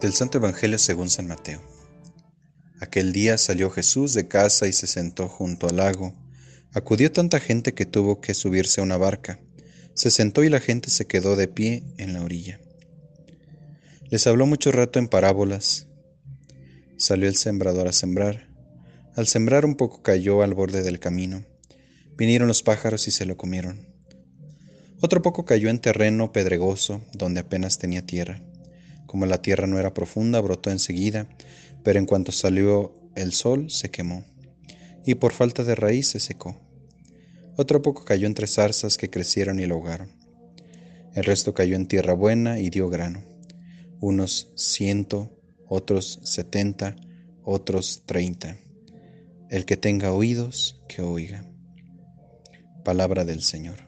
Del Santo Evangelio según San Mateo. Aquel día salió Jesús de casa y se sentó junto al lago. Acudió tanta gente que tuvo que subirse a una barca. Se sentó y la gente se quedó de pie en la orilla. Les habló mucho rato en parábolas. Salió el sembrador a sembrar. Al sembrar un poco cayó al borde del camino. Vinieron los pájaros y se lo comieron. Otro poco cayó en terreno pedregoso, donde apenas tenía tierra como la tierra no era profunda, brotó enseguida, pero en cuanto salió el sol se quemó, y por falta de raíz se secó. Otro poco cayó entre zarzas que crecieron y lo ahogaron. El resto cayó en tierra buena y dio grano. Unos ciento, otros setenta, otros treinta. El que tenga oídos, que oiga. Palabra del Señor.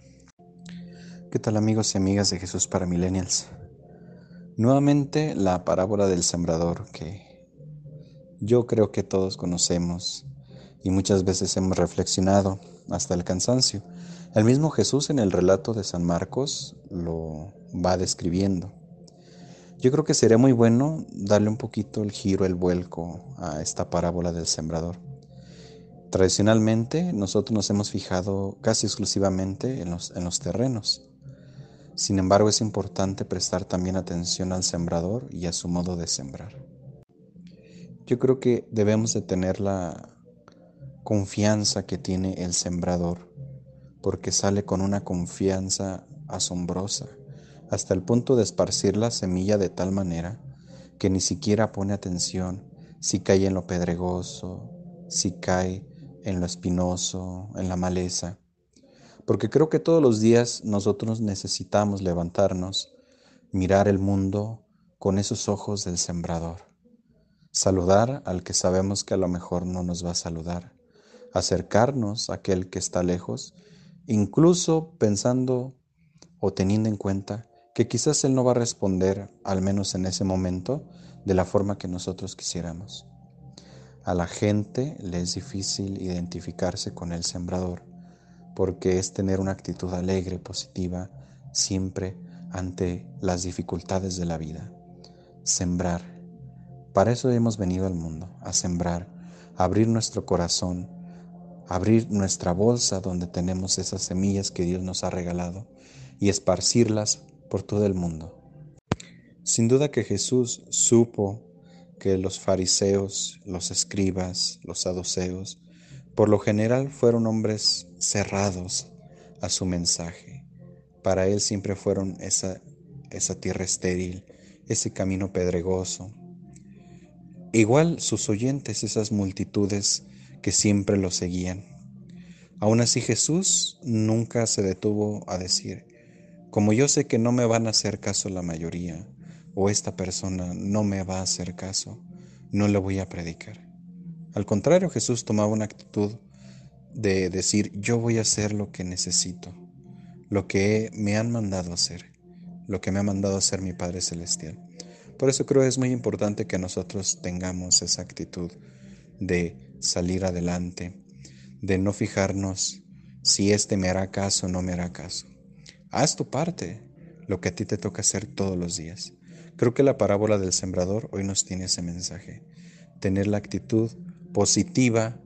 ¿Qué tal amigos y amigas de Jesús para Millennials? Nuevamente la parábola del sembrador que yo creo que todos conocemos y muchas veces hemos reflexionado hasta el cansancio. El mismo Jesús en el relato de San Marcos lo va describiendo. Yo creo que sería muy bueno darle un poquito el giro, el vuelco a esta parábola del sembrador. Tradicionalmente nosotros nos hemos fijado casi exclusivamente en los, en los terrenos sin embargo, es importante prestar también atención al sembrador y a su modo de sembrar. Yo creo que debemos de tener la confianza que tiene el sembrador, porque sale con una confianza asombrosa, hasta el punto de esparcir la semilla de tal manera que ni siquiera pone atención si cae en lo pedregoso, si cae en lo espinoso, en la maleza porque creo que todos los días nosotros necesitamos levantarnos, mirar el mundo con esos ojos del sembrador, saludar al que sabemos que a lo mejor no nos va a saludar, acercarnos a aquel que está lejos, incluso pensando o teniendo en cuenta que quizás Él no va a responder, al menos en ese momento, de la forma que nosotros quisiéramos. A la gente le es difícil identificarse con el sembrador porque es tener una actitud alegre, positiva, siempre ante las dificultades de la vida. Sembrar. Para eso hemos venido al mundo, a sembrar, abrir nuestro corazón, abrir nuestra bolsa donde tenemos esas semillas que Dios nos ha regalado y esparcirlas por todo el mundo. Sin duda que Jesús supo que los fariseos, los escribas, los saduceos, por lo general fueron hombres cerrados a su mensaje. Para él siempre fueron esa, esa tierra estéril, ese camino pedregoso. Igual sus oyentes, esas multitudes que siempre lo seguían. Aún así Jesús nunca se detuvo a decir, como yo sé que no me van a hacer caso la mayoría, o esta persona no me va a hacer caso, no le voy a predicar. Al contrario, Jesús tomaba una actitud de decir, yo voy a hacer lo que necesito, lo que me han mandado hacer, lo que me ha mandado hacer mi Padre Celestial. Por eso creo que es muy importante que nosotros tengamos esa actitud de salir adelante, de no fijarnos si este me hará caso o no me hará caso. Haz tu parte, lo que a ti te toca hacer todos los días. Creo que la parábola del sembrador hoy nos tiene ese mensaje. Tener la actitud positiva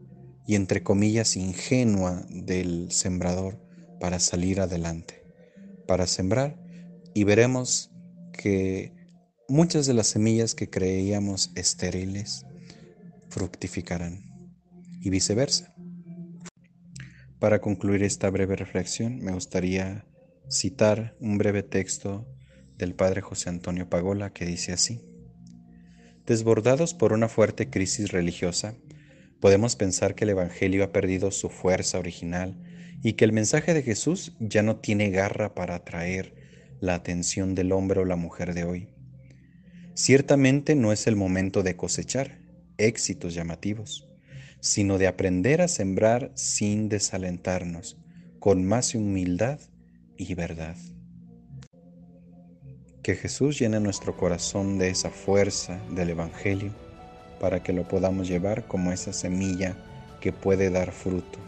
y entre comillas ingenua del sembrador para salir adelante, para sembrar y veremos que muchas de las semillas que creíamos estériles fructificarán y viceversa. Para concluir esta breve reflexión me gustaría citar un breve texto del padre José Antonio Pagola que dice así. Desbordados por una fuerte crisis religiosa, podemos pensar que el Evangelio ha perdido su fuerza original y que el mensaje de Jesús ya no tiene garra para atraer la atención del hombre o la mujer de hoy. Ciertamente no es el momento de cosechar éxitos llamativos, sino de aprender a sembrar sin desalentarnos, con más humildad y verdad. Que Jesús llene nuestro corazón de esa fuerza del Evangelio para que lo podamos llevar como esa semilla que puede dar fruto